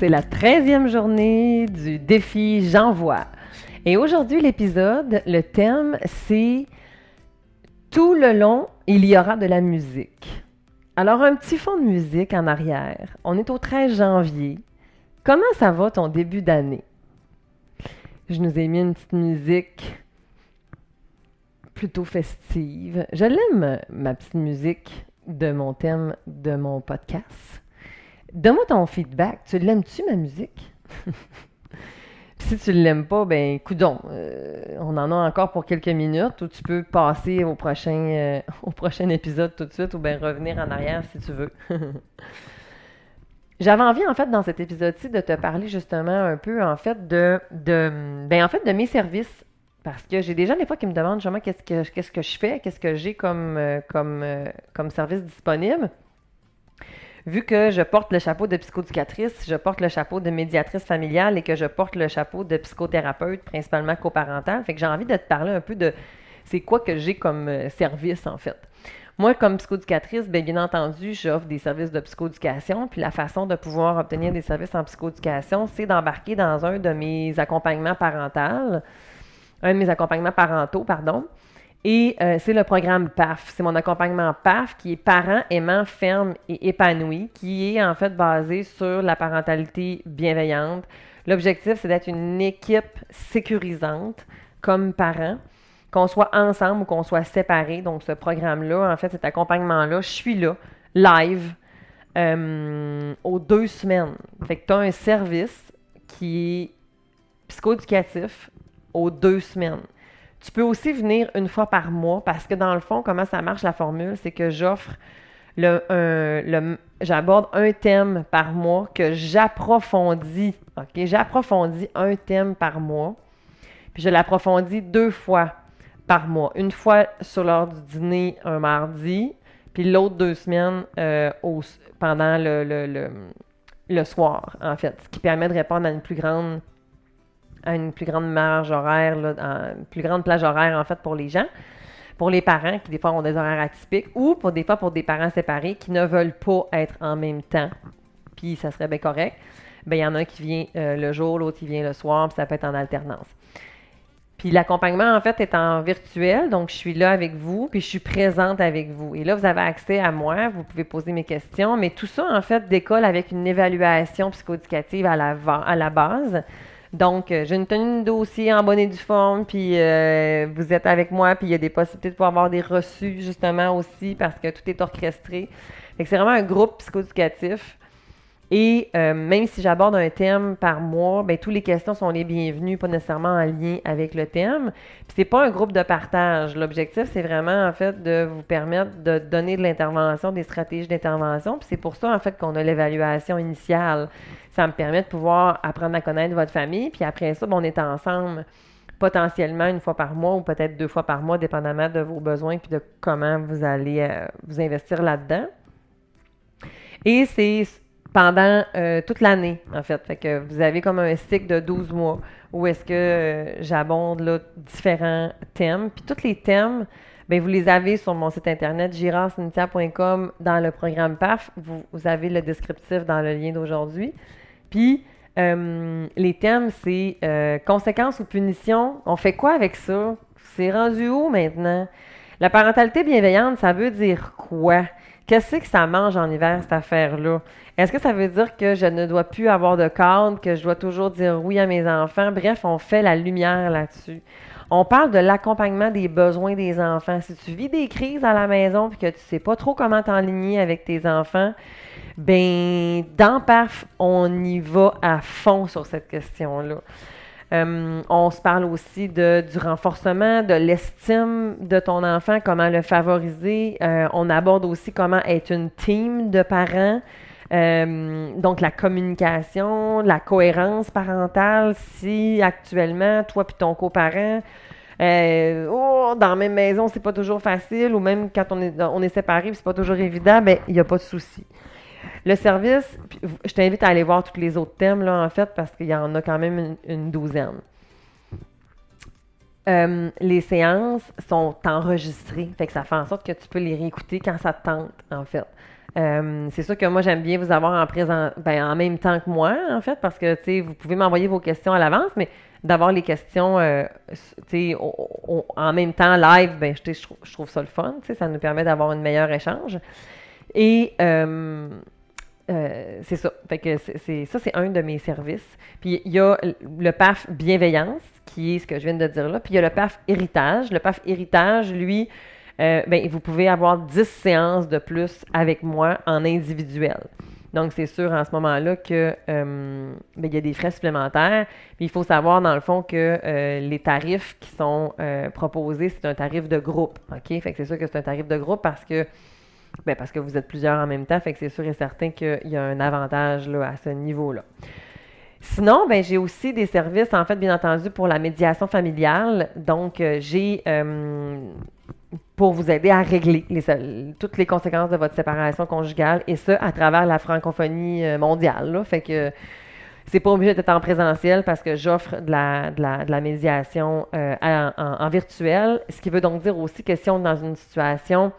c'est la 13e journée du défi J'envoie. Et aujourd'hui, l'épisode, le thème, c'est Tout le long, il y aura de la musique. Alors, un petit fond de musique en arrière. On est au 13 janvier. Comment ça va ton début d'année? Je nous ai mis une petite musique plutôt festive. Je l'aime, ma petite musique de mon thème de mon podcast. Donne-moi ton feedback. Tu l'aimes-tu, ma musique? si tu ne l'aimes pas, ben, coudon, euh, on en a encore pour quelques minutes ou tu peux passer au prochain, euh, au prochain épisode tout de suite ou bien revenir en arrière si tu veux. J'avais envie, en fait, dans cet épisode-ci, de te parler justement un peu, en fait, de, de, ben, en fait, de mes services. Parce que j'ai des gens, des fois, qui me demandent justement qu'est-ce que, qu'est-ce que je fais, qu'est-ce que j'ai comme, euh, comme, comme service disponible vu que je porte le chapeau de psychoducatrice, je porte le chapeau de médiatrice familiale et que je porte le chapeau de psychothérapeute, principalement coparental, fait que j'ai envie de te parler un peu de c'est quoi que j'ai comme euh, service en fait. Moi, comme psychoducatrice, bien, bien entendu, j'offre des services de psychoéducation. Puis la façon de pouvoir obtenir des services en psychoéducation, c'est d'embarquer dans un de mes accompagnements parentaux, un de mes accompagnements parentaux, pardon. Et euh, c'est le programme PAF. C'est mon accompagnement PAF qui est parent aimant, ferme et épanoui, qui est en fait basé sur la parentalité bienveillante. L'objectif, c'est d'être une équipe sécurisante comme parent, qu'on soit ensemble ou qu'on soit séparés. Donc, ce programme-là, en fait, cet accompagnement-là, je suis là, live, euh, aux deux semaines. Fait que tu as un service qui est psychoéducatif aux deux semaines. Tu peux aussi venir une fois par mois parce que dans le fond, comment ça marche la formule, c'est que j'offre le, le j'aborde un thème par mois que j'approfondis. OK? J'approfondis un thème par mois. Puis je l'approfondis deux fois par mois. Une fois sur l'heure du dîner un mardi, puis l'autre deux semaines euh, pendant le, le, le, soir, en fait. Ce qui permet de répondre à une plus grande à une plus grande marge horaire, une plus grande plage horaire en fait pour les gens, pour les parents qui des fois ont des horaires atypiques ou pour des fois pour des parents séparés qui ne veulent pas être en même temps, puis ça serait bien correct. Bien, il y en a un qui vient euh, le jour, l'autre qui vient le soir, puis ça peut être en alternance. Puis l'accompagnement, en fait, est en virtuel, donc je suis là avec vous, puis je suis présente avec vous. Et là, vous avez accès à moi, vous pouvez poser mes questions, mais tout ça, en fait, décolle avec une évaluation psychoéducative à la, à la base. Donc, euh, j'ai une tenue de dossier en bonne et due forme, puis euh, vous êtes avec moi, puis il y a des possibilités de pouvoir avoir des reçus, justement, aussi, parce que tout est orchestré. c'est vraiment un groupe psychoéducatif. Et euh, même si j'aborde un thème par mois, ben, toutes les questions sont les bienvenues, pas nécessairement en lien avec le thème. Puis c'est pas un groupe de partage. L'objectif, c'est vraiment, en fait, de vous permettre de donner de l'intervention, des stratégies d'intervention. Puis c'est pour ça, en fait, qu'on a l'évaluation initiale. Ça me permet de pouvoir apprendre à connaître votre famille. Puis après ça, ben, on est ensemble potentiellement une fois par mois ou peut-être deux fois par mois, dépendamment de vos besoins puis de comment vous allez euh, vous investir là-dedans. Et c'est pendant euh, toute l'année, en fait. Fait que vous avez comme un cycle de 12 mois où est-ce que euh, j'abonde différents thèmes. Puis tous les thèmes, bien, vous les avez sur mon site internet girardcynthia.com dans le programme PAF. Vous, avez le descriptif dans le lien d'aujourd'hui. Puis euh, les thèmes, c'est conséquences ou punitions. On fait quoi avec ça? C'est rendu où maintenant? La parentalité bienveillante, ça veut dire quoi? Qu'est-ce que ça mange en hiver, cette affaire-là? Est-ce que ça veut dire que je ne dois plus avoir de cadre, que je dois toujours dire oui à mes enfants? Bref, on fait la lumière là-dessus. On parle de l'accompagnement des besoins des enfants. Si tu vis des crises à la maison et que tu ne sais pas trop comment t'enligner avec tes enfants, ben dans PAF, on y va à fond sur cette question-là. Euh, on se parle aussi du renforcement, de l'estime de ton enfant, comment le favoriser. Euh, on aborde aussi comment être une team de parents. Euh, donc, la communication, la cohérence parentale, si actuellement, toi puis ton coparent, oh, dans la même maison, c'est pas toujours facile, ou même quand on est, on est séparés, c'est pas toujours évident, ben il n'y a pas de souci. Le service, je t'invite à aller voir tous les autres thèmes, là, en fait, parce qu'il y en a quand même une, douzaine. Euh, les séances sont enregistrées, fait que ça fait en sorte que tu peux les réécouter quand ça te tente, en fait. Euh, c'est sûr que moi, j'aime bien vous avoir en présent, ben, en même temps que moi, en fait, parce que, vous pouvez m'envoyer vos questions à l'avance, mais d'avoir les questions, euh, en même temps, live, ben, je, trouve, ça le fun, ça nous permet d'avoir un meilleur échange. Et euh, c'est ça. Fait que c'est, ça, c'est un de mes services. Puis il y a le PAF bienveillance, qui est ce que je viens de dire là. Puis il y a le PAF héritage. Le PAF héritage, lui, euh, ben, vous pouvez avoir 10 séances de plus avec moi en individuel. Donc, c'est sûr en ce moment-là que euh, ben, il y a des frais supplémentaires. Puis il faut savoir, dans le fond, que euh, les tarifs qui sont proposés, c'est un tarif de groupe. OK? Fait que c'est sûr que c'est un tarif de groupe parce que ben, parce que vous êtes plusieurs en même temps. Fait que c'est sûr et certain qu'il y a un avantage là, à ce niveau-là. Sinon, ben, j'ai aussi des services, en fait, bien entendu, pour la médiation familiale. Donc, j'ai pour vous aider à régler toutes les conséquences de votre séparation conjugale et ça à travers la francophonie euh, mondiale. Fait que c'est pas obligé d'être en présentiel parce que j'offre de la, médiation euh, en, virtuel, ce qui veut donc dire aussi que si on est dans une situation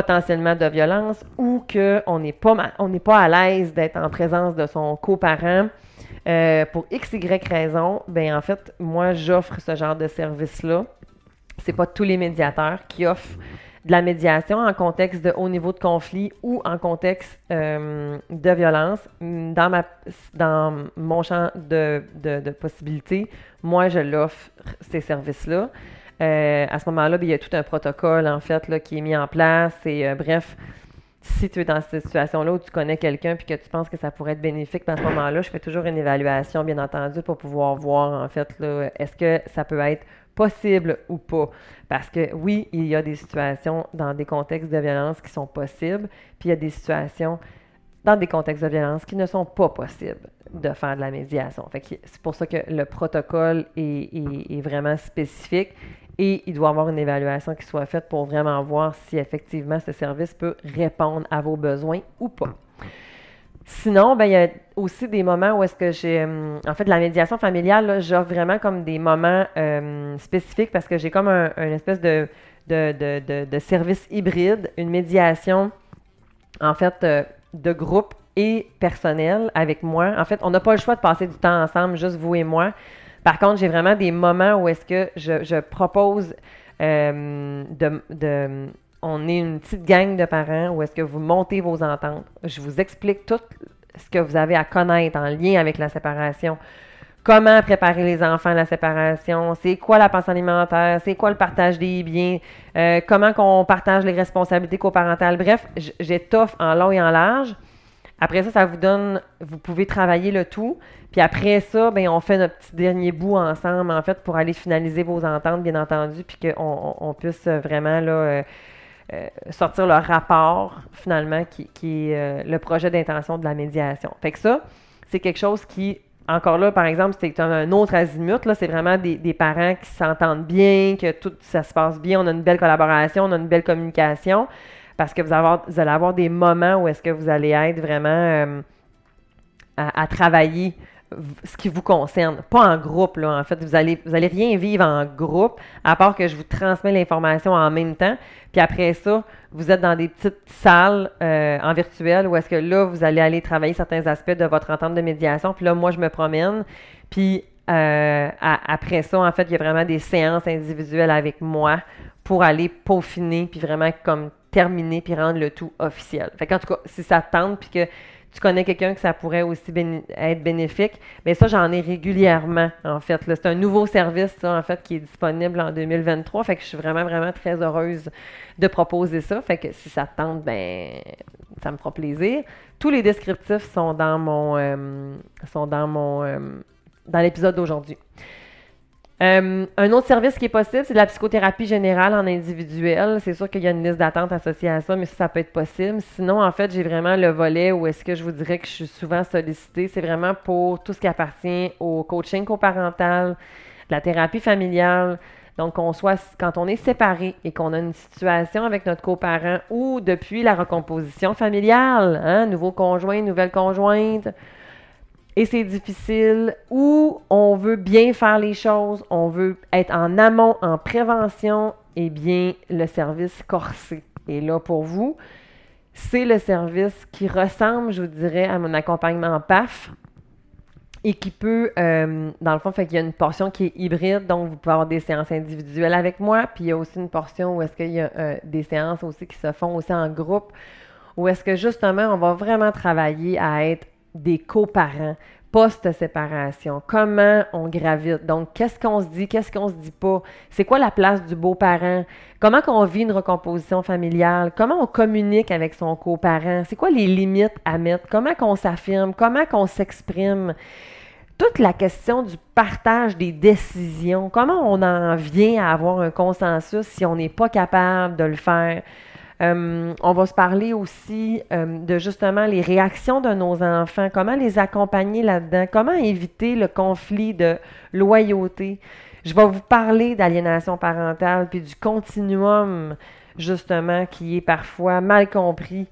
potentiellement de violence ou qu'on n'est pas, on n'est pas à l'aise d'être en présence de son coparent euh, pour x, y raison, ben en fait, moi, j'offre ce genre de service-là c'est pas tous les médiateurs qui offrent de la médiation en contexte de haut niveau de conflit ou en contexte euh, de violence. Dans, ma, dans mon champ de, de, possibilités, moi, je l'offre, ces services-là. Euh, à ce moment-là, ben, il y a tout un protocole, en fait, qui est mis en place. Et euh, bref, si tu es dans cette situation-là où tu connais quelqu'un puis que tu penses que ça pourrait être bénéfique, ben, à ce moment-là, je fais toujours une évaluation, bien entendu, pour pouvoir voir, en fait, est-ce que ça peut être possible ou pas. Parce que oui, il y a des situations dans des contextes de violence qui sont possibles, puis il y a des situations dans des contextes de violence qui ne sont pas possibles de faire de la médiation. c'est pour ça que le protocole est, vraiment spécifique et il doit y avoir une évaluation qui soit faite pour vraiment voir si effectivement ce service peut répondre à vos besoins ou pas. Sinon, ben, il y a aussi des moments où est-ce que j'ai... Euh, en fait, la médiation familiale, j'offre vraiment comme des moments euh, spécifiques parce que j'ai comme un, espèce de, de, service hybride, une médiation, en fait, euh, de groupe et personnel avec moi. En fait, on n'a pas le choix de passer du temps ensemble, juste vous et moi. Par contre, j'ai vraiment des moments où est-ce que je, propose de on est une petite gang de parents où est-ce que vous montez vos ententes. Je vous explique tout ce que vous avez à connaître en lien avec la séparation. Comment préparer les enfants à la séparation, c'est quoi la pensée alimentaire, c'est quoi le partage des biens, euh, comment qu'on partage les responsabilités coparentales? Bref, j'étoffe en long et en large. Après ça, ça vous donne, vous pouvez travailler le tout. Puis après ça, ben, on fait notre petit dernier bout ensemble, en fait, pour aller finaliser vos ententes, bien entendu, puis qu'on on, puisse vraiment, euh, euh, sortir le rapport, finalement, qui, est euh, le projet d'intention de la médiation. Fait que ça, c'est quelque chose qui, encore là, par exemple, c'est un autre azimut. Là, c'est vraiment des, parents qui s'entendent bien, que tout ça se passe bien, on a une belle collaboration, on a une belle communication, parce que vous, allez avoir des moments où est-ce que vous allez être vraiment euh, à, travailler ce qui vous concerne, pas en groupe, là, en fait. Vous allez, vous allez rien vivre en groupe, à part que je vous transmets l'information en même temps. Puis après ça, vous êtes dans des petites salles euh, en virtuel où est-ce que là, vous allez aller travailler certains aspects de votre entente de médiation. Puis là, moi, je me promène. Puis euh, après ça, en fait, il y a vraiment des séances individuelles avec moi pour aller peaufiner, puis vraiment comme terminer, puis rendre le tout officiel. Fait tout cas, si ça tente, puis que tu connais quelqu'un que ça pourrait aussi être bénéfique, mais ça, j'en ai régulièrement, en fait. C'est un nouveau service, en fait, qui est disponible en 2023. Fait que je suis vraiment, vraiment très heureuse de proposer ça. Fait que si ça te tente, ben, ça me fera plaisir. Tous les descriptifs sont dans mon, euh, sont dans mon, euh, dans l'épisode d'aujourd'hui. Euh, un autre service qui est possible, c'est de la psychothérapie générale en individuel. C'est sûr qu'il y a une liste d'attente associée à ça, mais ça, peut être possible. Sinon, en fait, j'ai vraiment le volet où est-ce que je vous dirais que je suis souvent sollicitée. C'est vraiment pour tout ce qui appartient au coaching coparental, la thérapie familiale. Donc, on soit, quand on est séparé et qu'on a une situation avec notre coparent ou depuis la recomposition familiale, hein, nouveau conjoint, nouvelle conjointe, et c'est difficile, ou on veut bien faire les choses, on veut être en amont, en prévention, eh bien, le service corsé est là pour vous. c'est le service qui ressemble, je vous dirais, à mon accompagnement PAF et qui peut, euh, dans le fond, fait qu'il y a une portion qui est hybride, donc vous pouvez avoir des séances individuelles avec moi, puis il y a aussi une portion où est-ce qu'il y a euh, des séances aussi qui se font aussi en groupe, où est-ce que justement, on va vraiment travailler à être des coparents post-séparation. Comment on gravite? Donc, qu'est-ce qu'on se dit? Qu'est-ce qu'on se dit pas? C'est quoi la place du beau-parent? Comment qu'on vit une recomposition familiale? Comment on communique avec son coparent? C'est quoi les limites à mettre? Comment qu'on s'affirme? Comment qu'on s'exprime? Toute la question du partage des décisions. Comment on en vient à avoir un consensus si on n'est pas capable de le faire? Euh, on va se parler aussi euh, de justement les réactions de nos enfants, comment les accompagner là-dedans, comment éviter le conflit de loyauté? Je vais vous parler d'aliénation parentale puis du continuum justement qui est parfois mal compris.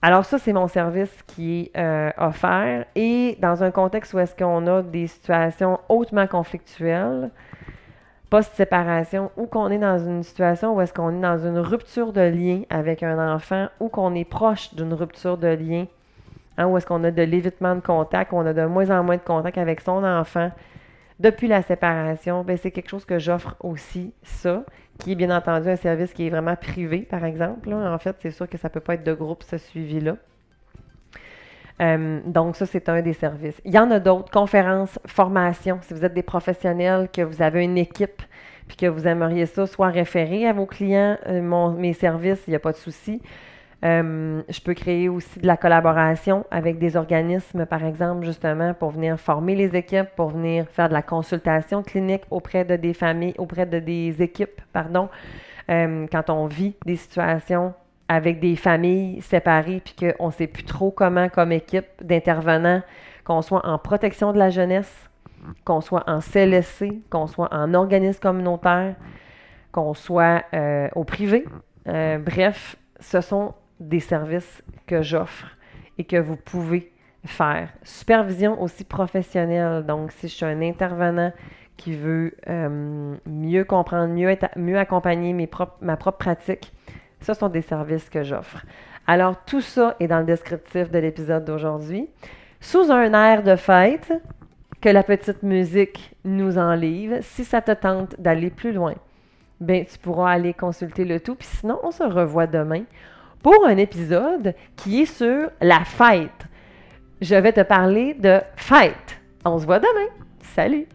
Alors ça, c'est mon service qui est euh, offert et dans un contexte où est-ce qu'on a des situations hautement conflictuelles, post-séparation ou qu'on est dans une situation où est-ce qu'on est dans une rupture de lien avec un enfant ou qu'on est proche d'une rupture de lien, hein, où est-ce qu'on a de l'évitement de contact, on a de moins en moins de contact avec son enfant depuis la séparation, ben c'est quelque chose que j'offre aussi, ça, qui est bien entendu un service qui est vraiment privé, par exemple. En fait, c'est sûr que ça ne peut pas être de groupe, ce suivi-là. Euh, donc, ça, c'est un des services. Il y en a d'autres, conférences, formations. Si vous êtes des professionnels, que vous avez une équipe, puis que vous aimeriez ça soit référé à vos clients, euh, mes services, il n'y a pas de souci. Euh, je peux créer aussi de la collaboration avec des organismes, par exemple, justement, pour venir former les équipes, pour venir faire de la consultation clinique auprès de des familles, auprès de des équipes, pardon, quand on vit des situations avec des familles séparées, puis qu'on ne sait plus trop comment, comme équipe d'intervenants, qu'on soit en protection de la jeunesse, qu'on soit en CLSC, qu'on soit en organisme communautaire, qu'on soit euh, au privé. Euh, bref, ce sont des services que j'offre et que vous pouvez faire. Supervision aussi professionnelle. Donc, si je suis un intervenant qui veut euh, mieux comprendre, mieux, mieux accompagner mes ma propre pratique, ce sont des services que j'offre. Alors, tout ça est dans le descriptif de l'épisode d'aujourd'hui. Sous un air de fête, que la petite musique nous enlève, si ça te tente d'aller plus loin, ben, tu pourras aller consulter le tout. Puis sinon, on se revoit demain pour un épisode qui est sur la fête. Je vais te parler de fête. On se voit demain. Salut!